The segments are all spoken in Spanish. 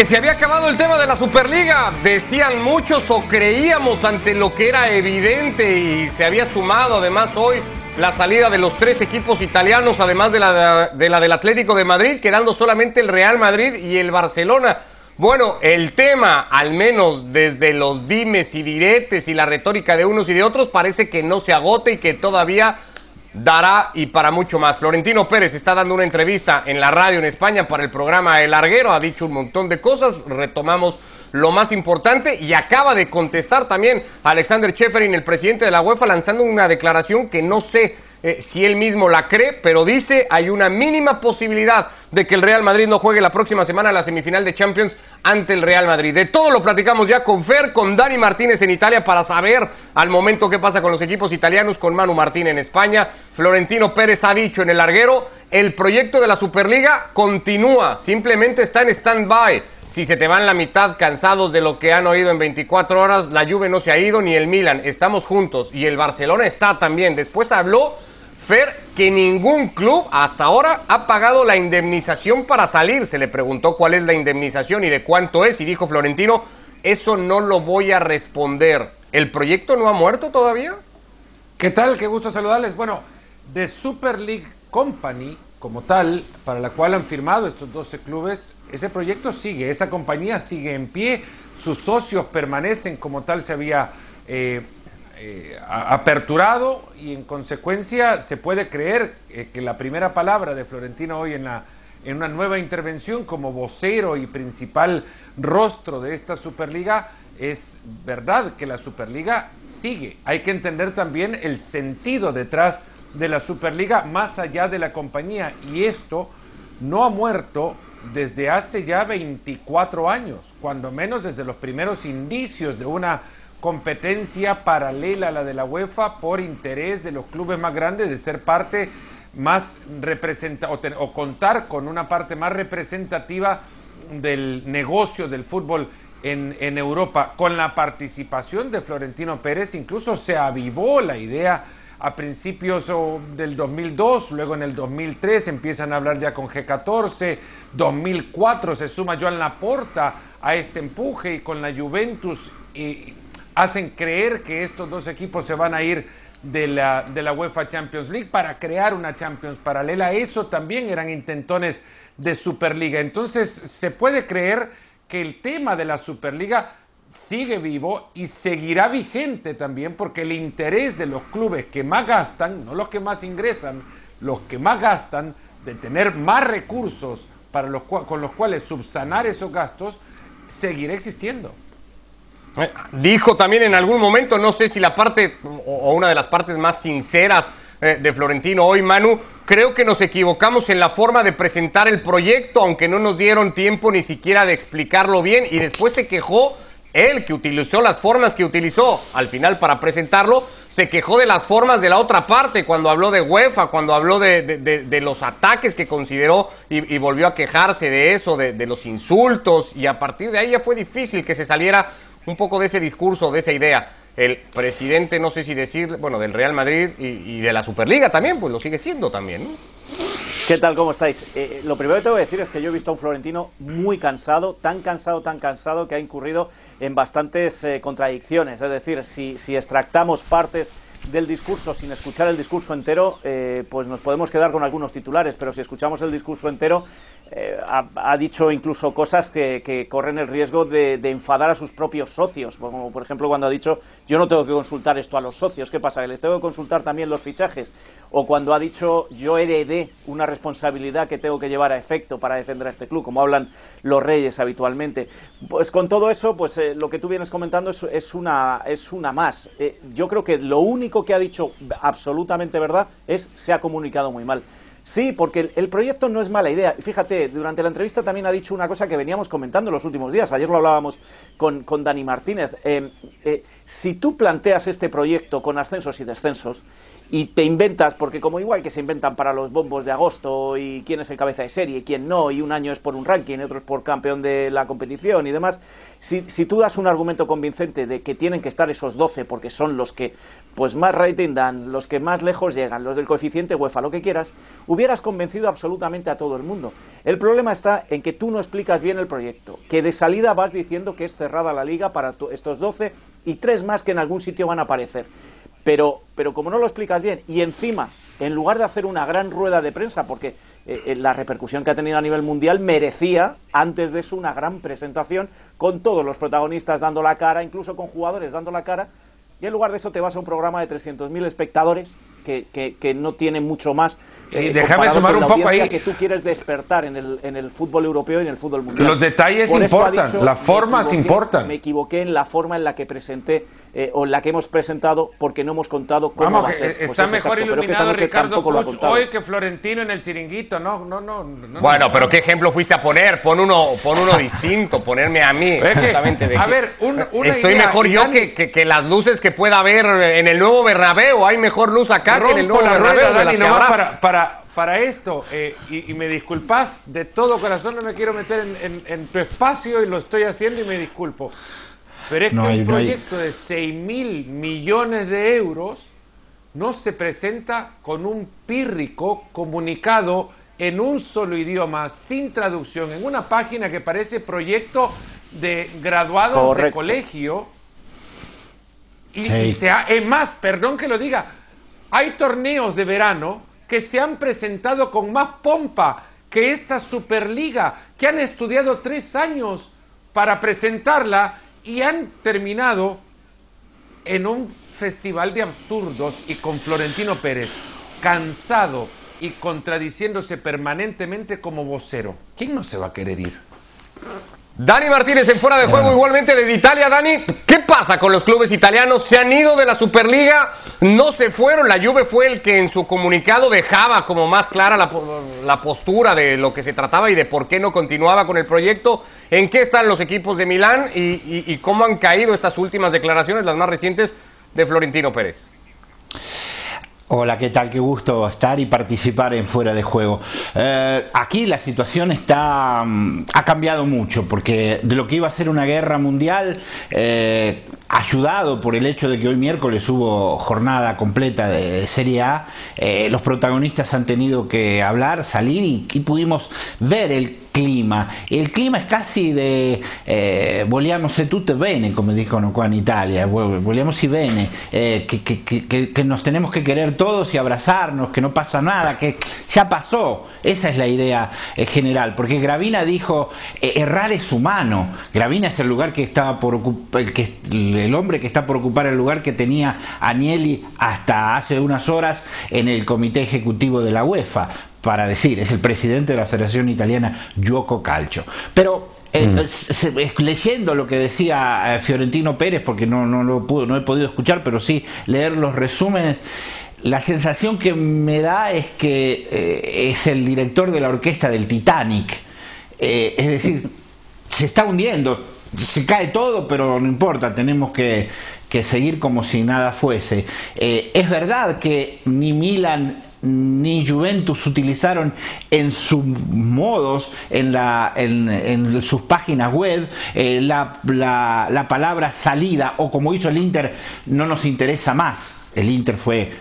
Que se había acabado el tema de la Superliga, decían muchos o creíamos ante lo que era evidente y se había sumado además hoy la salida de los tres equipos italianos, además de la, de la del Atlético de Madrid, quedando solamente el Real Madrid y el Barcelona. Bueno, el tema, al menos desde los dimes y diretes y la retórica de unos y de otros, parece que no se agote y que todavía dará y para mucho más. Florentino Pérez está dando una entrevista en la radio en España para el programa El Larguero, ha dicho un montón de cosas, retomamos lo más importante y acaba de contestar también Alexander Cheferin, el presidente de la UEFA, lanzando una declaración que no sé eh, si él mismo la cree, pero dice hay una mínima posibilidad de que el Real Madrid no juegue la próxima semana la semifinal de Champions ante el Real Madrid. De todo lo platicamos ya con Fer, con Dani Martínez en Italia para saber al momento qué pasa con los equipos italianos, con Manu Martín en España. Florentino Pérez ha dicho en el larguero, el proyecto de la Superliga continúa, simplemente está en stand-by. Si se te van la mitad cansados de lo que han oído en 24 horas, la Juve no se ha ido ni el Milan, estamos juntos y el Barcelona está también. Después habló que ningún club hasta ahora ha pagado la indemnización para salir. Se le preguntó cuál es la indemnización y de cuánto es y dijo Florentino, eso no lo voy a responder. ¿El proyecto no ha muerto todavía? ¿Qué tal? Qué gusto saludarles. Bueno, de Super League Company como tal, para la cual han firmado estos 12 clubes, ese proyecto sigue, esa compañía sigue en pie, sus socios permanecen como tal se había eh, eh, aperturado y en consecuencia se puede creer eh, que la primera palabra de Florentino hoy en, la, en una nueva intervención como vocero y principal rostro de esta Superliga es verdad que la Superliga sigue. Hay que entender también el sentido detrás de la Superliga más allá de la compañía y esto no ha muerto desde hace ya 24 años, cuando menos desde los primeros indicios de una competencia paralela a la de la UEFA por interés de los clubes más grandes de ser parte más representa o, contar con una parte más representativa del negocio del fútbol en, Europa. Con la participación de Florentino Pérez incluso se avivó la idea a principios del 2002, luego en el 2003 empiezan a hablar ya con G14, 2004 se suma Joan Laporta a este empuje y con la Juventus y hacen creer que estos dos equipos se van a ir de la, de la UEFA Champions League para crear una Champions paralela. Eso también eran intentones de Superliga. Entonces se puede creer que el tema de la Superliga sigue vivo y seguirá vigente también porque el interés de los clubes que más gastan, no los que más ingresan, los que más gastan, de tener más recursos para los, con los cuales subsanar esos gastos, seguirá existiendo. Eh, dijo también en algún momento, no sé si la parte o una de las partes más sinceras eh, de Florentino hoy, Manu, creo que nos equivocamos en la forma de presentar el proyecto, aunque no nos dieron tiempo ni siquiera de explicarlo bien y después se quejó él que utilizó las formas que utilizó al final para presentarlo, se quejó de las formas de la otra parte cuando habló de UEFA, cuando habló de, los ataques que consideró y, volvió a quejarse de eso, de los insultos y a partir de ahí ya fue difícil que se saliera un poco de ese discurso, de esa idea. El presidente, no sé si decir, bueno, del Real Madrid y, de la Superliga también, pues lo sigue siendo también. ¿Qué tal? ¿Cómo estáis? Eh, lo primero que tengo que decir es que yo he visto a un Florentino muy cansado, tan cansado, tan cansado, que ha incurrido en bastantes eh, contradicciones. Es decir, si, si extractamos partes del discurso sin escuchar el discurso entero, eh, pues nos podemos quedar con algunos titulares, pero si escuchamos el discurso entero, eh, ha, dicho incluso cosas que, corren el riesgo de, enfadar a sus propios socios, como por ejemplo cuando ha dicho yo no tengo que consultar esto a los socios, ¿qué pasa? ¿Que les tengo que consultar también los fichajes? O cuando ha dicho yo heredé una responsabilidad que tengo que llevar a efecto para defender a este club, como hablan los reyes habitualmente. Pues con todo eso, pues eh, lo que tú vienes comentando es, una, es una más. Eh, yo creo que lo único que ha dicho absolutamente verdad es se ha comunicado muy mal. Sí, porque el, proyecto no es mala idea. Fíjate, durante la entrevista también ha dicho una cosa que veníamos comentando en los últimos días. Ayer lo hablábamos con, con Dani Martínez. Eh, eh, si tú planteas este proyecto con ascensos y descensos y te inventas, porque como igual que se inventan para los bombos de agosto y quién es el cabeza de serie y quién no, y un año es por un ranking otro es por campeón de la competición y demás, si, si tú das un argumento convincente de que tienen que estar esos 12 porque son los que pues más rating dan, los que más lejos llegan, los del coeficiente UEFA, lo que quieras, hubieras convencido absolutamente a todo el mundo. El problema está en que tú no explicas bien el proyecto, que de salida vas diciendo que es cerrada la liga para estos 12 y tres más que en algún sitio van a aparecer. Pero, pero como no lo explicas bien, y encima, en lugar de hacer una gran rueda de prensa, porque eh, eh, la repercusión que ha tenido a nivel mundial merecía, antes de eso, una gran presentación con todos los protagonistas dando la cara, incluso con jugadores dando la cara, y en lugar de eso te vas a un programa de 300.000 espectadores que, que, que no tiene mucho más eh, déjame sumar un poco ahí. que tú quieres despertar en el, en el fútbol europeo y en el fútbol mundial. Los detalles importan, las formas importan. Me equivoqué en la forma en la que presenté eh, o en la que hemos presentado porque no hemos contado cómo va a ser. Pues está mejor iluminado Ricardo Puig hoy que Florentino en el chiringuito, no, no, no. bueno, pero ¿qué ejemplo fuiste a poner? Pon uno, pon uno distinto, ponerme a mí. Exactamente. a ver, estoy mejor yo que, que, las luces que pueda haber en el nuevo Bernabéu. Hay mejor luz acá que en el nuevo Bernabéu. Dani, para, para esto, eh, y, me disculpas de todo corazón, no me quiero meter en, tu espacio y lo estoy haciendo y me disculpo. Pero es que un proyecto de 6 mil millones de euros no se presenta con un pírrico comunicado en un solo idioma, sin traducción, en una página que parece proyecto de graduados de colegio. Y, sea, es más, perdón que lo diga, hay torneos de verano que se han presentado con más pompa que esta Superliga, que han estudiado tres años para presentarla y han terminado en un festival de absurdos y con Florentino Pérez, cansado y contradiciéndose permanentemente como vocero. ¿Quién no se va a querer ir? Dani Martínez en fuera de juego igualmente desde Italia. Dani, ¿qué pasa con los clubes italianos? ¿Se han ido de la Superliga? ¿No se fueron? La Juve fue el que en su comunicado dejaba como más clara la, postura de lo que se trataba y de por qué no continuaba con el proyecto. ¿En qué están los equipos de Milán y cómo han caído estas últimas declaraciones, las más recientes, de Florentino Pérez? Hola, ¿qué tal? Qué gusto estar y participar en Fuera de Juego. Eh, aquí la situación está mm, ha cambiado mucho porque de lo que iba a ser una guerra mundial, eh, ayudado por el hecho de que hoy miércoles hubo jornada completa de Serie A, eh, los protagonistas han tenido que hablar, salir y pudimos ver el El clima es casi de eh, vogliamo se tutte bene, como dicono qua en Italia, vogliamo si bene, eh, que, nos tenemos que querer todos y abrazarnos, que no pasa nada, que ya pasó. Esa es la idea eh, general, porque Gravina dijo, eh, errar es humano. Gravina es el lugar que estaba por el, que, el hombre que está por ocupar el lugar que tenía Agnelli hasta hace unas horas en el comité ejecutivo de la UEFA para decir, es el presidente de la Federación Italiana Gioco Calcio. Pero eh, mm. leyendo lo que decía eh, Fiorentino Pérez, porque no, no, lo pudo, no he podido escuchar, pero sí leer los resúmenes, la sensación que me da es que eh, es el director de la orquesta del Titanic. es decir, se está hundiendo, se cae todo, pero no importa, tenemos que, que seguir como si nada fuese. es verdad que ni Milan ni Juventus utilizaron en sus modos, en, la, en, sus páginas web, eh, la, la palabra salida o como hizo el Inter, no nos interesa más. El Inter fue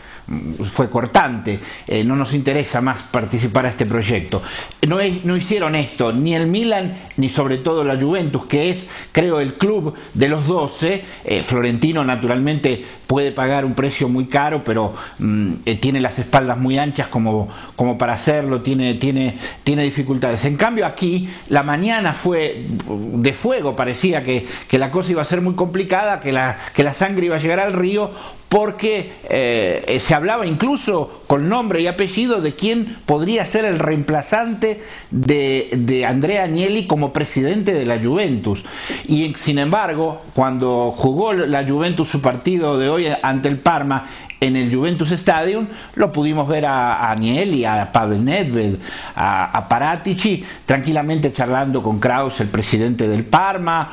fue cortante, eh, no nos interesa más participar a este proyecto. No, no hicieron esto ni el Milan ni sobre todo la Juventus, que es, creo, el club de los 12. Eh, Florentino, naturalmente, puede pagar un precio muy caro, pero mm, eh, tiene las espaldas muy anchas como, como para hacerlo, tiene, tiene, tiene dificultades. En cambio, aquí la mañana fue de fuego, parecía que, que la cosa iba a ser muy complicada, que la, que la sangre iba a llegar al río, porque eh, se hablaba incluso con nombre y apellido de quién podría ser el reemplazante de, de, Andrea Agnelli como presidente de la Juventus. Y sin embargo, cuando jugó la Juventus su partido de hoy ante el Parma, en el Juventus Stadium, lo pudimos ver a, Agnelli, a Pavel Nedved, a, a, Paratici, tranquilamente charlando con Kraus, el presidente del Parma,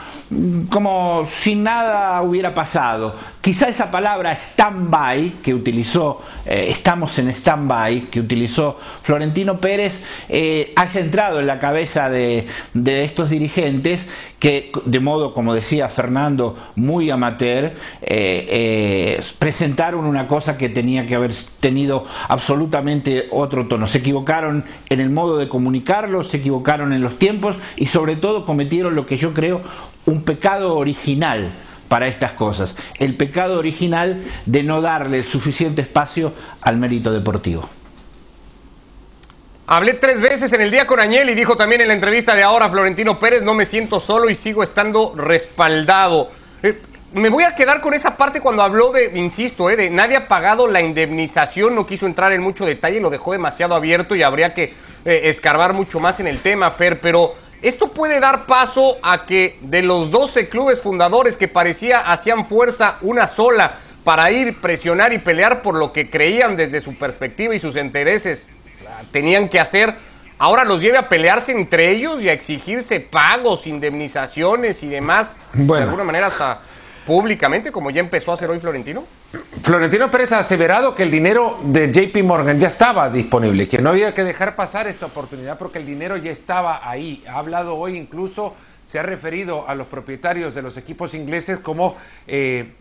como si nada hubiera pasado. Quizá esa palabra stand-by que utilizó, eh, estamos en stand-by, que utilizó Florentino Pérez, eh, haya entrado en la cabeza de, estos dirigentes que de modo, como decía Fernando, muy amateur, eh, presentaron una cosa que tenía que haber tenido absolutamente otro tono. Se equivocaron en el modo de comunicarlo, se equivocaron en los tiempos y sobre todo cometieron lo que yo creo un pecado original para estas cosas, el pecado original de no darle suficiente espacio al mérito deportivo. Hablé tres veces en el día con Añel y dijo también en la entrevista de ahora Florentino Pérez, no me siento solo y sigo estando respaldado. Eh, me voy a quedar con esa parte cuando habló de, insisto, eh, de nadie ha pagado la indemnización, no quiso entrar en mucho detalle, lo dejó demasiado abierto y habría que eh, escarbar mucho más en el tema, Fer, pero esto puede dar paso a que de los 12 clubes fundadores que parecía hacían fuerza una sola para ir, presionar y pelear por lo que creían desde su perspectiva y sus intereses, tenían que hacer, ahora los lleve a pelearse entre ellos y a exigirse pagos, indemnizaciones y demás, de alguna manera hasta públicamente, como ya empezó a hacer hoy Florentino? Florentino Pérez ha aseverado que el dinero de JP Morgan ya estaba disponible, que no había que dejar pasar esta oportunidad porque el dinero ya estaba ahí. Ha hablado hoy incluso, se ha referido a los propietarios de los equipos ingleses como eh,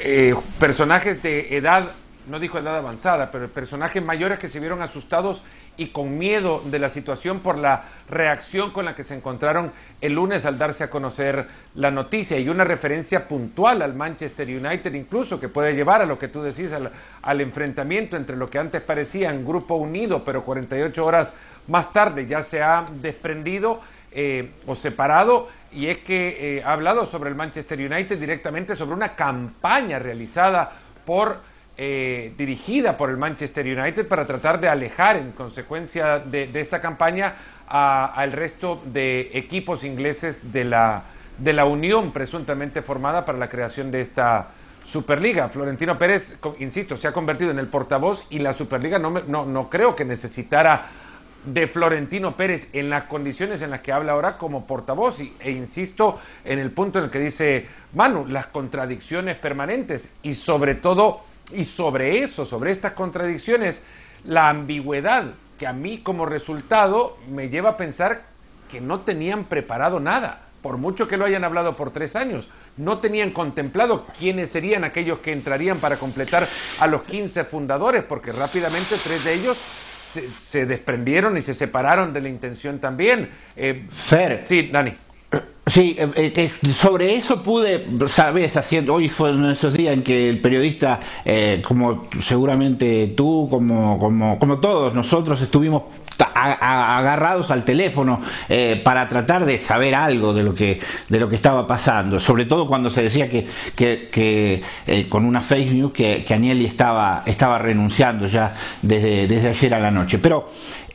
eh, personajes de edad no dijo edad avanzada, pero personajes mayores que se vieron asustados y con miedo de la situación por la reacción con la que se encontraron el lunes al darse a conocer la noticia. Y una referencia puntual al Manchester United incluso que puede llevar a lo que tú decís al, enfrentamiento entre lo que antes parecía un grupo unido pero 48 horas más tarde ya se ha desprendido eh, o separado y es que eh, ha hablado sobre el Manchester United directamente sobre una campaña realizada por eh, dirigida por el Manchester United para tratar de alejar en consecuencia de, esta campaña al resto de equipos ingleses de la, de la unión presuntamente formada para la creación de esta Superliga. Florentino Pérez, insisto, se ha convertido en el portavoz y la Superliga no, no, no creo que necesitara de Florentino Pérez en las condiciones en las que habla ahora como portavoz y, e insisto en el punto en el que dice Manu, las contradicciones permanentes y sobre todo y sobre eso, sobre estas contradicciones, la ambigüedad que a mí como resultado me lleva a pensar que no tenían preparado nada, por mucho que lo hayan hablado por tres años, no tenían contemplado quiénes serían aquellos que entrarían para completar a los 15 fundadores, porque rápidamente tres de ellos se, desprendieron y se separaron de la intención también. Eh, Fer. Sí, Dani. Sí, eh, eh, sobre eso pude, sabes, haciendo, hoy fue uno de esos días en que el periodista, eh, como seguramente tú, como, como, como todos nosotros, estuvimos agarrados al teléfono para tratar de saber algo de lo que de lo que estaba pasando. Sobre todo cuando se decía que, que, con una fake news que, que estaba estaba renunciando ya desde, desde ayer a la noche. Pero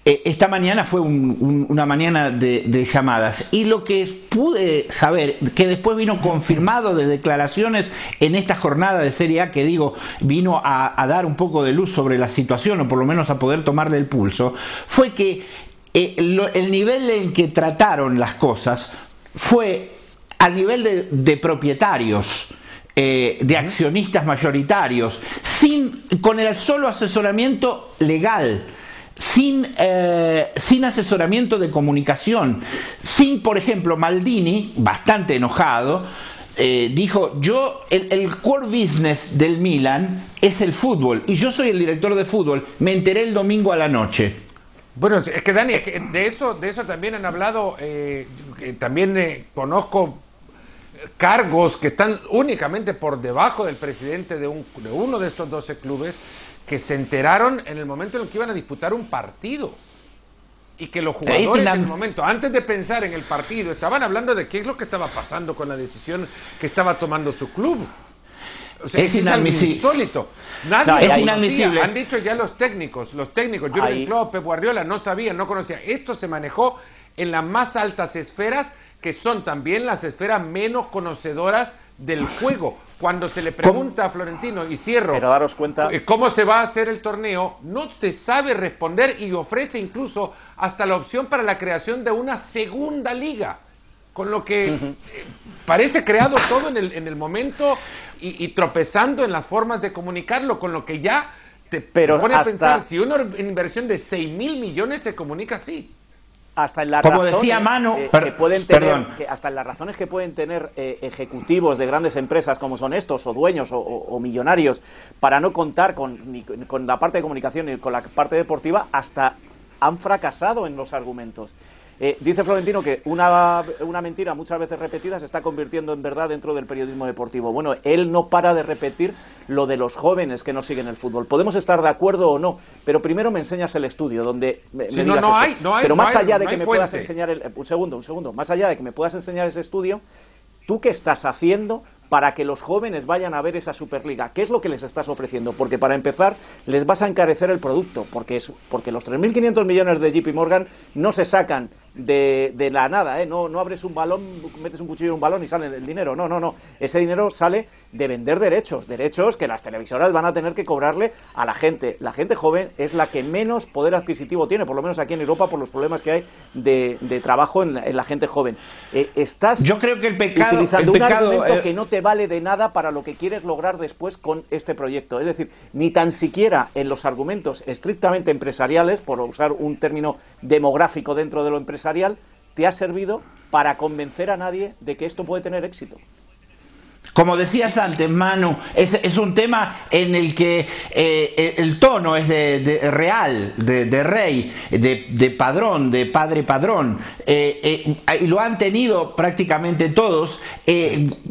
eh, esta mañana fue una mañana de, llamadas y lo que pude saber, que después vino confirmado de declaraciones en esta jornada de Serie A, que digo, vino a, dar un poco de luz sobre la situación o por lo menos a poder tomarle el pulso, fue que eh, el nivel en que trataron las cosas fue al nivel de, propietarios. Eh, de accionistas mayoritarios, sin, con el solo asesoramiento legal sin, eh, sin asesoramiento de comunicación, sin, por ejemplo, Maldini, bastante enojado, eh, dijo, yo, el, core business del Milan es el fútbol, y yo soy el director de fútbol, me enteré el domingo a la noche. Bueno, es que Dani, de eso, de eso también han hablado, eh, también conozco cargos que están únicamente por debajo del presidente de, un, de uno de estos 12 clubes, que se enteraron en el momento en el que iban a disputar un partido. Y que los jugadores en el momento, antes de pensar en el partido, estaban hablando de qué es lo que estaba pasando con la decisión que estaba tomando su club. O sea, es, inadmisible. insólito. Nadie es inadmisible. Han dicho ya los técnicos, los técnicos, Jürgen Klopp, Pep Guardiola, no sabían, no conocían. Esto se manejó en las más altas esferas, que son también las esferas menos conocedoras del juego. Cuando se le pregunta a Florentino, y cierro, Pero daros cuenta- eh, cómo se va a hacer el torneo, no se sabe responder y ofrece incluso hasta la opción para la creación de una segunda liga. Con lo que eh, parece creado todo en el, en el momento y, y tropezando en las formas de comunicarlo, con lo que ya te, te Pero pone a hasta- pensar, si una inversión de 6 mil millones se comunica así. Hasta en las Como razones, decía Manu, eh, que pueden tener, que hasta en las razones que pueden tener eh, ejecutivos de grandes empresas como son estos o dueños o, o- o millonarios para no contar con, ni con la parte de comunicación ni con la parte deportiva hasta han fracasado en los argumentos. Eh, dice Florentino que una, una mentira muchas veces repetida se está convirtiendo en verdad dentro del periodismo deportivo. Bueno, él no para de repetir lo de los jóvenes que no siguen el fútbol. Podemos estar de acuerdo o no, pero primero me enseñas el estudio donde me, Sí, me no, digas no eso. hay- no hay- pero no más hay- allá de no que me puedas enseñar el, un segundo, un segundo, más allá de que me puedas enseñar ese estudio, ¿tú qué estás haciendo para que los jóvenes vayan a ver esa Superliga? ¿Qué es lo que les estás ofreciendo? Porque para empezar, les vas a encarecer el producto, porque es porque los 3.500 millones de JP Morgan no se sacan de, de la nada, ¿eh? No, no abres un balón, metes un cuchillo en un balón y sale el dinero. No, no, no. Ese dinero sale de vender derechos, derechos que las televisoras van a tener que cobrarle a la gente. La gente joven es la que menos poder adquisitivo tiene, por lo menos aquí en Europa, por los problemas que hay de, de trabajo en la, en la gente joven. Eh, estás Yo creo que el pecado, utilizando el un argumento eh, que no te vale de nada para lo que quieres lograr después con este proyecto. Es decir, ni tan siquiera en los argumentos estrictamente empresariales, por usar un término demográfico dentro de lo empresarial, te ha servido para convencer a nadie de que esto puede tener éxito. Como decías antes, Manu, es, es un tema en el que eh, el tono es de, de real, de, de rey, de, de padrón, de padre padrón, eh, eh, y lo han tenido prácticamente todos,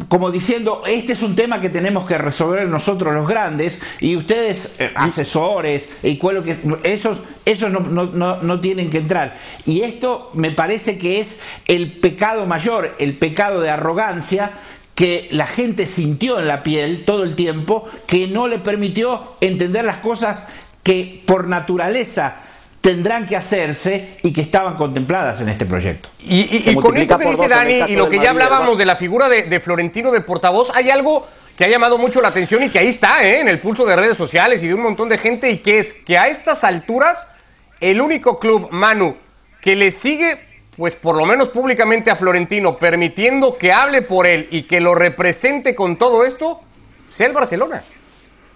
como diciendo, este es un tema que tenemos que resolver nosotros los grandes, y ustedes, asesores, y cuál- que, esos, esos no, no- no- no tienen que entrar. Y esto me parece que es el pecado mayor, el pecado de arrogancia, que la gente sintió en la piel todo el tiempo, que no le permitió entender las cosas que por naturaleza tendrán que hacerse y que estaban contempladas en este proyecto. Y, y- Se y con esto que dice Dani y lo que ya hablábamos de la figura de, de Florentino de portavoz, hay algo que ha llamado mucho la atención y que ahí está, ¿eh? en el pulso de redes sociales y de un montón de gente, y que es que a estas alturas el único club, Manu, que le sigue, pues por lo menos públicamente a Florentino, permitiendo que hable por él y que lo represente con todo esto, sea el Barcelona.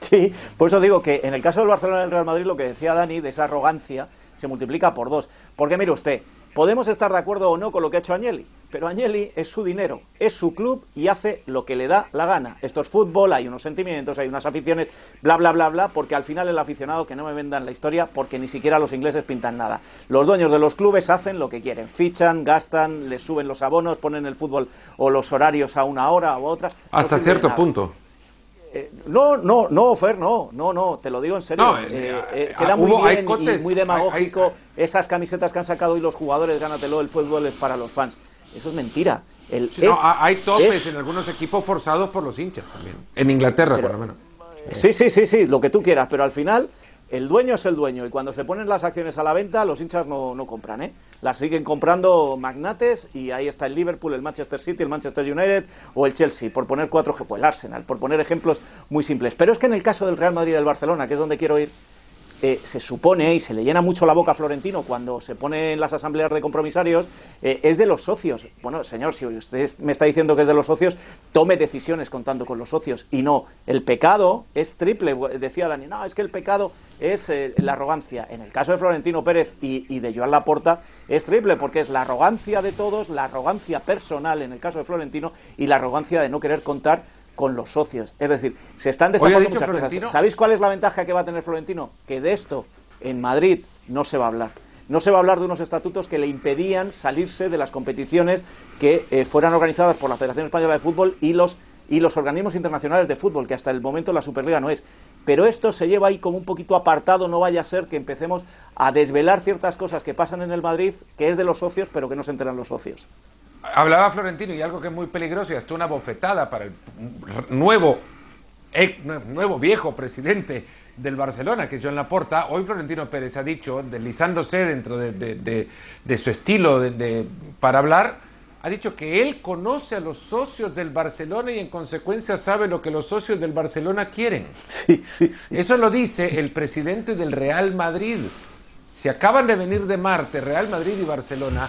Sí, por eso digo que en el caso del Barcelona y del Real Madrid, lo que decía Dani, de esa arrogancia, se multiplica por dos. Porque mire usted, podemos estar de acuerdo o no con lo que ha hecho Agnelli, pero Agnelli es su dinero, es su club y hace lo que le da la gana. Esto es fútbol, hay unos sentimientos, hay unas aficiones, bla, bla, bla, bla, porque al final el aficionado que no me vendan la historia, porque ni siquiera los ingleses pintan nada. Los dueños de los clubes hacen lo que quieren, fichan, gastan, les suben los abonos, ponen el fútbol o los horarios a una hora u otra. no Hasta cierto nada. punto. Eh, no, no, no, Fer, no, no, no, te lo digo en serio. No, Eh, eh, eh, ah, queda muy hubo- bien y muy demagógico hay- esas camisetas que han sacado hoy los jugadores, gánatelo, el fútbol es para los fans. Eso es mentira. El, Sí, no, es- hay topes es- en algunos equipos forzados por los hinchas también. En Inglaterra, Pero- por lo menos. Sí, sí, sí, sí, lo que tú quieras, pero al final el dueño es el dueño y cuando se ponen las acciones a la venta los hinchas no, no compran, ¿eh? Las siguen comprando magnates y ahí está el Liverpool, el Manchester City, el Manchester United o el Chelsea, por poner cuatro, ej- pues el Arsenal, por poner ejemplos muy simples. Pero es que en el caso del Real Madrid y del Barcelona, que es donde quiero ir, eh, se supone y se le llena mucho la boca a Florentino cuando se pone en las asambleas de compromisarios, eh, es de los socios. Bueno, señor, si usted me está diciendo que es de los socios, tome decisiones contando con los socios. Y no, el pecado es triple. Decía Dani, no, es que el pecado es eh, la arrogancia. En el caso de Florentino Pérez y, y de Joan Laporta, es triple, porque es la arrogancia de todos, la arrogancia personal en el caso de Florentino y la arrogancia de no querer contar con los socios. Es decir, se están destapando muchas Florentino- cosas. ¿Sabéis cuál es la ventaja que va a tener Florentino? Que de esto en Madrid no se va a hablar. No se va a hablar de unos estatutos que le impedían salirse de las competiciones que eh, fueran organizadas por la Federación Española de Fútbol y los y los organismos internacionales de fútbol, que hasta el momento la Superliga no es. Pero esto se lleva ahí como un poquito apartado, no vaya a ser que empecemos a desvelar ciertas cosas que pasan en el Madrid, que es de los socios, pero que no se enteran los socios. Hablaba Florentino y algo que es muy peligroso y hasta una bofetada para el nuevo, ex- nuevo viejo presidente del Barcelona, que es Joan Laporta. Hoy Florentino Pérez ha dicho, deslizándose dentro de, de- de- de su estilo para hablar, ha dicho que él conoce a los socios del Barcelona y en consecuencia sabe lo que los socios del Barcelona quieren. Sí, sí, sí. Eso lo dice el presidente del Real Madrid. Si acaban de venir de Marte, Real Madrid y Barcelona,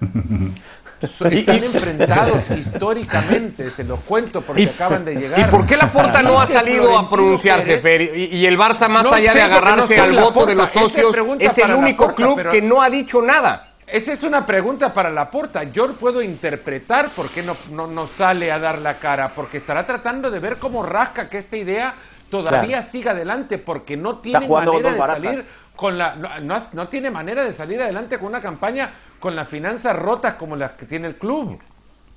están enfrentados históricamente, se los cuento porque acaban de llegar. ¿Y por qué la Porta no ha salido a pronunciarse, Fer? Y, el Barça, más allá de agarrarse al voto de los socios, es el único club que no ha dicho nada. Esa es una pregunta para la Porta. Yo puedo interpretar por qué no, no, sale a dar la cara, porque estará tratando de ver cómo rasca que esta idea todavía siga adelante, porque no tiene manera de salir con la no, no, tiene manera de salir adelante con una campaña con las finanzas rotas como las que tiene el club.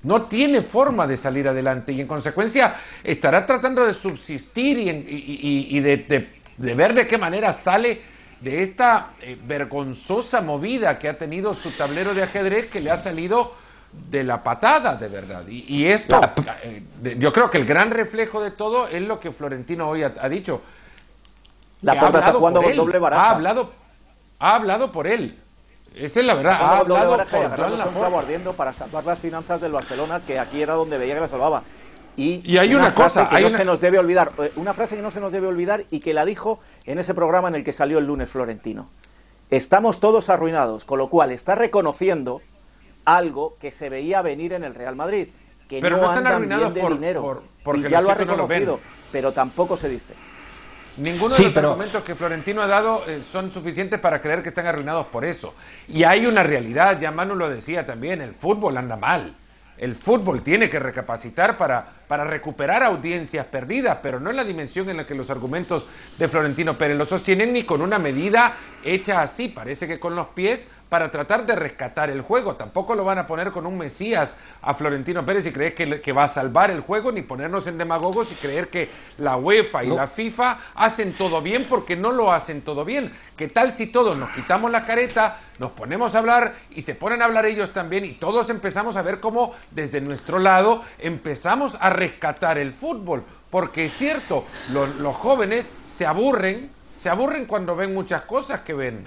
No tiene forma de salir adelante y en consecuencia estará tratando de subsistir y, de, ver de qué manera sale de esta eh, vergonzosa movida que ha tenido su tablero de ajedrez que le ha salido de la patada, de verdad. Y, esto, eh, yo creo que el gran reflejo de todo es lo que Florentino hoy ha dicho. La Porta está jugando con doble baraja. Ha hablado, ha hablado por él. Esa es la verdad. Ha hablado por ardiendo para salvar las finanzas del Barcelona, que aquí era donde veía que la salvaba. Y, hay una, cosa que no se nos debe olvidar, eh, una frase que no se nos debe olvidar y que la dijo en ese programa en el que salió el lunes Florentino. Estamos todos arruinados, con lo cual está reconociendo algo que se veía venir en el Real Madrid, que pero no, andan bien de dinero. y ya lo ha reconocido, pero tampoco se dice. Ninguno de los argumentos que Florentino ha dado eh, son suficientes para creer que están arruinados por eso. Y hay una realidad, ya Manu lo decía también, el fútbol anda mal. El fútbol tiene que recapacitar para, para recuperar audiencias perdidas, pero no en la dimensión en la que los argumentos de Florentino Pérez lo sostienen ni con una medida hecha así, parece que con los pies para tratar de rescatar el juego. Tampoco lo van a poner con un Mesías a Florentino Pérez y creer que, va a salvar el juego, ni ponernos en demagogos y creer que la UEFA y la FIFA hacen todo bien porque no lo hacen todo bien. ¿Qué tal si todos nos quitamos la careta, nos ponemos a hablar y se ponen a hablar ellos también y todos empezamos a ver cómo desde nuestro lado empezamos a rescatar el fútbol? Porque es cierto, los jóvenes se aburren, se aburren cuando ven muchas cosas que ven.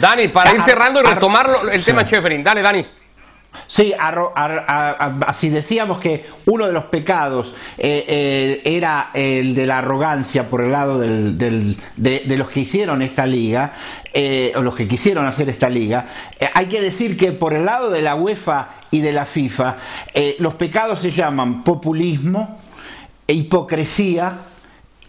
Dani, para ir cerrando y retomar el tema Cheferin. Dale, Dani. Sí, así decíamos que uno de los pecados eh, eh, era el de la arrogancia por el lado de, los que hicieron esta liga, eh, o los que quisieron hacer esta liga. hay que decir que por el lado de la UEFA y de la FIFA, los pecados se llaman populismo, hipocresía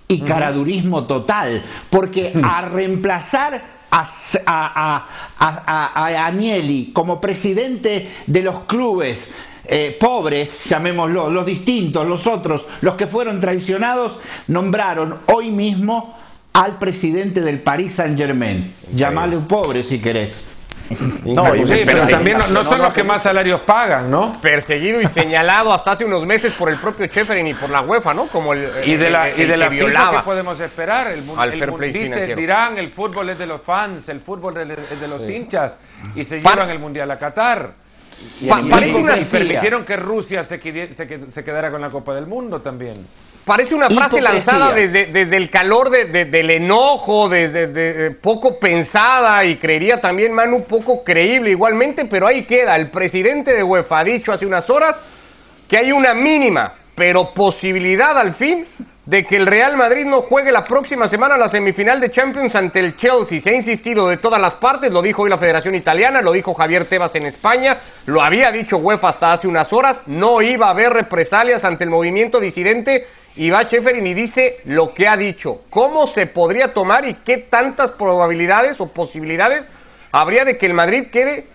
y caradurismo total, porque a reemplazar a, a, a, Agnelli como presidente de los clubes eh, pobres, llamémoslo, los distintos, los otros, los que fueron traicionados, nombraron hoy mismo al presidente del Paris Saint Germain. Llamale un pobre si querés. No, pero también no, son los que más salarios pagan, ¿no? Perseguido y señalado hasta hace unos meses por el propio Cheferin y por la UEFA, ¿no? Como el, y de la, y de la. ¿qué podemos esperar? El, el, dice, dirán, el fútbol es de los fans, el fútbol es de los hinchas y se llevan el mundial a Qatar. Y, permitieron que Rusia se, se quedara con la Copa del Mundo también. Parece una frase lanzada desde, desde, el calor de, del enojo, desde poco pensada y creería también Manu poco creíble igualmente, pero ahí queda. El presidente de UEFA ha dicho hace unas horas que hay una mínima, pero posibilidad al fin de que el Real Madrid no juegue la próxima semana la semifinal de Champions ante el Chelsea. Se ha insistido de todas las partes, lo dijo hoy la Federación Italiana, lo dijo Javier Tebas en España, lo había dicho UEFA hasta hace unas horas, no iba a haber represalias ante el movimiento disidente y va Cheferin y dice lo que ha dicho. ¿Cómo se podría tomar y qué tantas probabilidades o posibilidades habría de que el Madrid quede,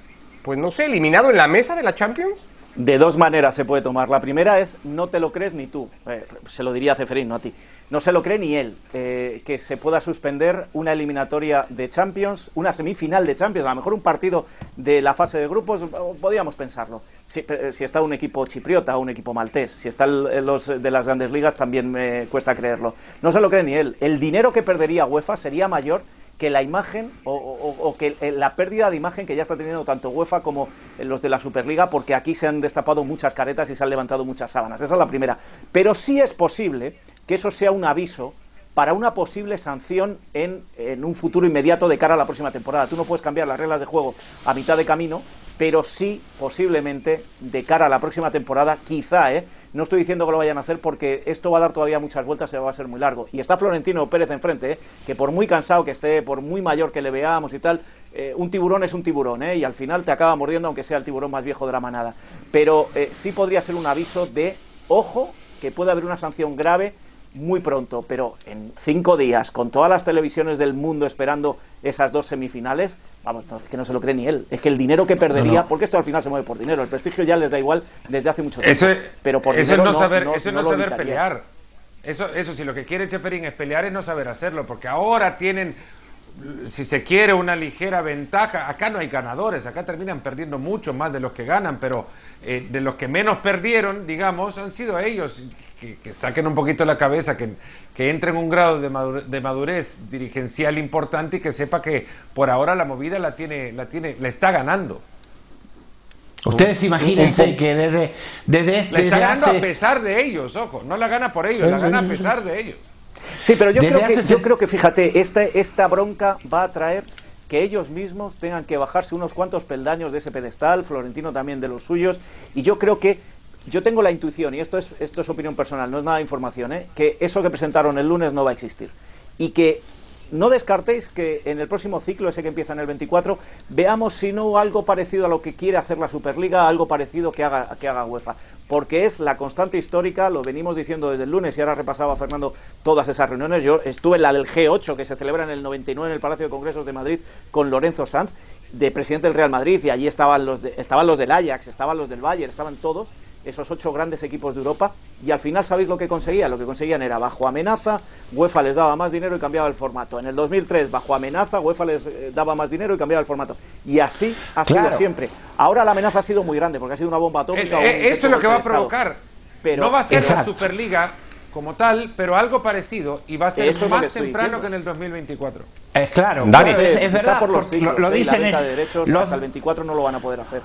pues no sé, eliminado en la mesa de la Champions? De dos maneras se puede tomar. La primera es no te lo crees ni tú. Eh, se lo diría a Ceferín, no a ti. No se lo cree ni él. Eh, que se pueda suspender una eliminatoria de Champions, una semifinal de Champions, a lo mejor un partido de la fase de grupos, podríamos pensarlo. Si, eh, está un equipo chipriota o un equipo maltés, si está los de las grandes ligas, también me cuesta creerlo. No se lo cree ni él. El dinero que perdería UEFA sería mayor que la imagen o, que eh, la pérdida de imagen que ya está teniendo tanto UEFA como los de la Superliga, porque aquí se han destapado muchas caretas y se han levantado muchas sábanas. Esa es la primera. Pero sí es posible que eso sea un aviso para una posible sanción en, un futuro inmediato de cara a la próxima temporada. Tú no puedes cambiar las reglas de juego a mitad de camino pero sí posiblemente de cara a la próxima temporada, quizá, ¿eh? No estoy diciendo que lo vayan a hacer porque esto va a dar todavía muchas vueltas y va a ser muy largo. Y está Florentino Pérez enfrente, ¿eh? que por muy cansado que esté, por muy mayor que le veamos y tal, eh, un tiburón es un tiburón, ¿eh? y al final te acaba mordiendo aunque sea el tiburón más viejo de la manada. Pero eh, sí podría ser un aviso de, ojo, que puede haber una sanción grave muy pronto, pero en cinco días, con todas las televisiones del mundo esperando esas dos semifinales, vamos, es que no se lo cree ni él. Es que el dinero que perdería, porque esto al final se mueve por dinero, el prestigio ya les da igual desde hace mucho tiempo. Eso, pero por eso dinero no saber, eso no saber evitaría. pelear. Eso, eso si lo que quiere Cheferín es pelear es no saber hacerlo, porque ahora tienen, si se quiere, una ligera ventaja. Acá no hay ganadores, acá terminan perdiendo mucho más de los que ganan, pero eh, de los que menos perdieron, digamos, han sido ellos. Que, que saquen un poquito la cabeza, que, que entren en un grado de madurez, de madurez dirigencial importante y que sepa que por ahora la movida la tiene, la tiene, la está ganando. Ustedes imagínense que desde, desde, La desde está ganando hace... a pesar de ellos, ojo, no la gana por ellos, la gana a pesar de ellos. Sí, pero yo creo, que, yo creo que, fíjate, esta, esta bronca va a traer que ellos mismos tengan que bajarse unos cuantos peldaños de ese pedestal, Florentino también de los suyos, y yo creo que, yo tengo la intuición, y esto es, esto es opinión personal, no es nada de información, ¿eh? que eso que presentaron el lunes no va a existir. Y que no descartéis que en el próximo ciclo, ese que empieza en el 24, veamos si no algo parecido a lo que quiere hacer la Superliga, algo parecido que haga, que haga UEFA. Porque es la constante histórica, lo venimos diciendo desde el lunes y ahora repasaba Fernando todas esas reuniones. Yo estuve en la del G8 que se celebra en el 99 en el Palacio de Congresos de Madrid con Lorenzo Sanz, de presidente del Real Madrid, y allí estaban los, de- estaban los del Ajax, estaban los del Bayern, estaban todos esos ocho grandes equipos de Europa y al final sabéis lo que conseguían lo que conseguían era bajo amenaza UEFA les daba más dinero y cambiaba el formato en el 2003 bajo amenaza UEFA les eh, daba más dinero y cambiaba el formato y así ha sido Claro. siempre ahora la amenaza ha sido muy grande porque ha sido una bomba atómica Eh, o eh, esto es lo que va a provocar. Pero- no va a ser la. Superliga como tal, pero algo parecido y va a ser Eso más que temprano diciendo. que en el 2024. Es claro, Dani. es, verdad, por los siglos, lo, ¿eh? Dicen la venta es- de derechos los- hasta el 24 no lo van a poder hacer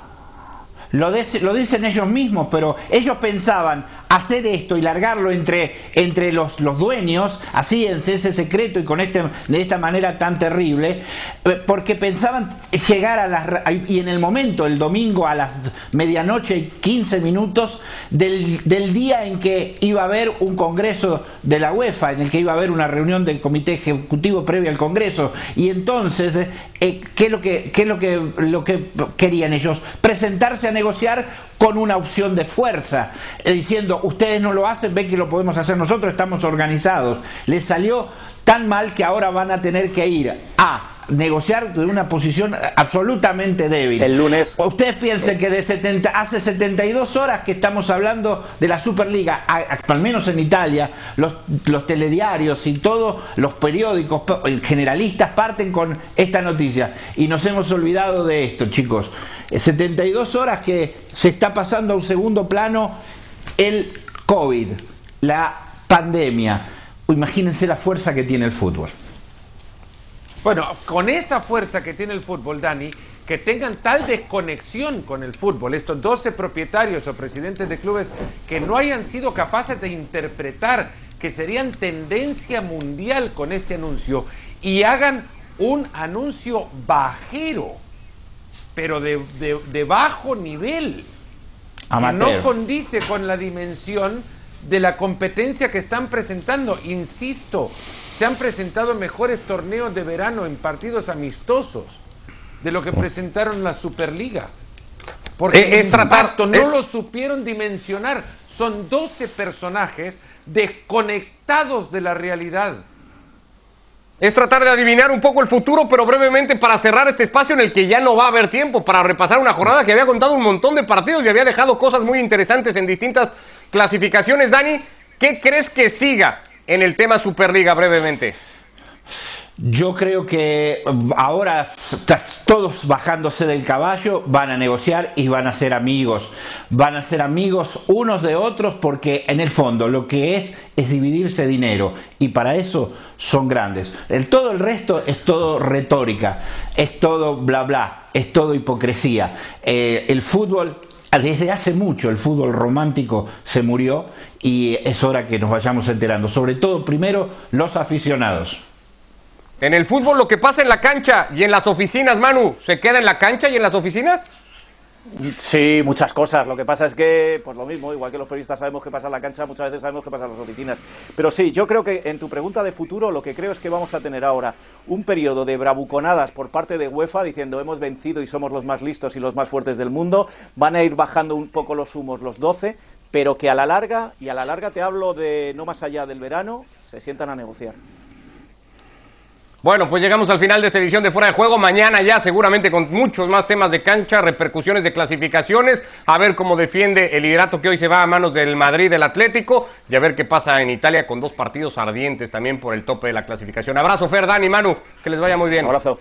Lo, de- lo dicen ellos mismos, pero ellos pensaban hacer esto y largarlo entre, entre los, los dueños, así en ese secreto y con este, de esta manera tan terrible, eh, porque pensaban llegar a las... y en el momento, el domingo a las medianoche y 15 minutos del, del día en que iba a haber un congreso de la UEFA, en el que iba a haber una reunión del comité ejecutivo previa al congreso, y entonces, eh, ¿qué es lo que, qué es lo que, lo que querían ellos? Presentarse a negociar con una opción de fuerza, eh, diciendo, ustedes no lo hacen, ven que lo podemos hacer nosotros, estamos organizados. Les salió tan mal que ahora van a tener que ir a negociar de una posición absolutamente débil. El lunes. Ustedes piensen que de 70, hace 72 horas que estamos hablando de la Superliga, al menos en Italia, los, los telediarios y todos los periódicos pa- generalistas parten con esta noticia. Y nos hemos olvidado de esto, chicos. Eh, 72 horas que se está pasando a un segundo plano el COVID, la pandemia. Imagínense la fuerza que tiene el fútbol. Bueno, con esa fuerza que tiene el fútbol, Dani, que tengan tal desconexión con el fútbol, estos 12 propietarios o presidentes de clubes que no hayan sido capaces de interpretar que serían tendencia mundial con este anuncio y hagan un anuncio bajero, pero de, de- de bajo nivel, que Amateur. no condice con la dimensión de la competencia que están presentando. Insisto, se han presentado mejores torneos de verano en partidos amistosos de lo que presentaron en la Superliga. Porque Eh, es tratar- no eh. lo supieron dimensionar. Son 12 personajes desconectados de la realidad. Es tratar de adivinar un poco el futuro, pero brevemente para cerrar este espacio en el que ya no va a haber tiempo para repasar una jornada que había contado un montón de partidos y había dejado cosas muy interesantes en distintas clasificaciones. Dani, ¿qué crees que siga en el tema Superliga brevemente? Yo creo que mm, ahora todos bajándose del caballo van a negociar y van a ser amigos. Van a ser amigos unos de otros porque en el fondo lo que es es dividirse dinero y para eso son grandes. El, todo el resto es todo retórica, es todo bla bla, es todo hipocresía. Eh, el fútbol desde hace mucho el fútbol romántico se murió y es hora que nos vayamos enterando, sobre todo primero los aficionados. En el fútbol lo que pasa en la cancha y en las oficinas, Manu, ¿se queda en la cancha y en las oficinas? Sí, muchas cosas. Lo que pasa es que, pues lo mismo, igual que los periodistas sabemos qué pasa en la cancha, muchas veces sabemos qué pasa en las oficinas. Pero sí, yo creo que en tu pregunta de futuro, lo que creo es que vamos a tener ahora un periodo de bravuconadas por parte de UEFA diciendo hemos vencido y somos los más listos y los más fuertes del mundo. Van a ir bajando un poco los humos los 12, pero que a la larga, y a la larga te hablo de no más allá del verano, se sientan a negociar. Bueno, pues llegamos al final de esta edición de Fuera de Juego. Mañana ya seguramente con muchos más temas de cancha, repercusiones de clasificaciones, a ver cómo defiende el liderato que hoy se va a manos del Madrid del Atlético y a ver qué pasa en Italia con dos partidos ardientes también por el tope de la clasificación. Abrazo Fer, Dani, Manu, que les vaya muy bien. Abrazo.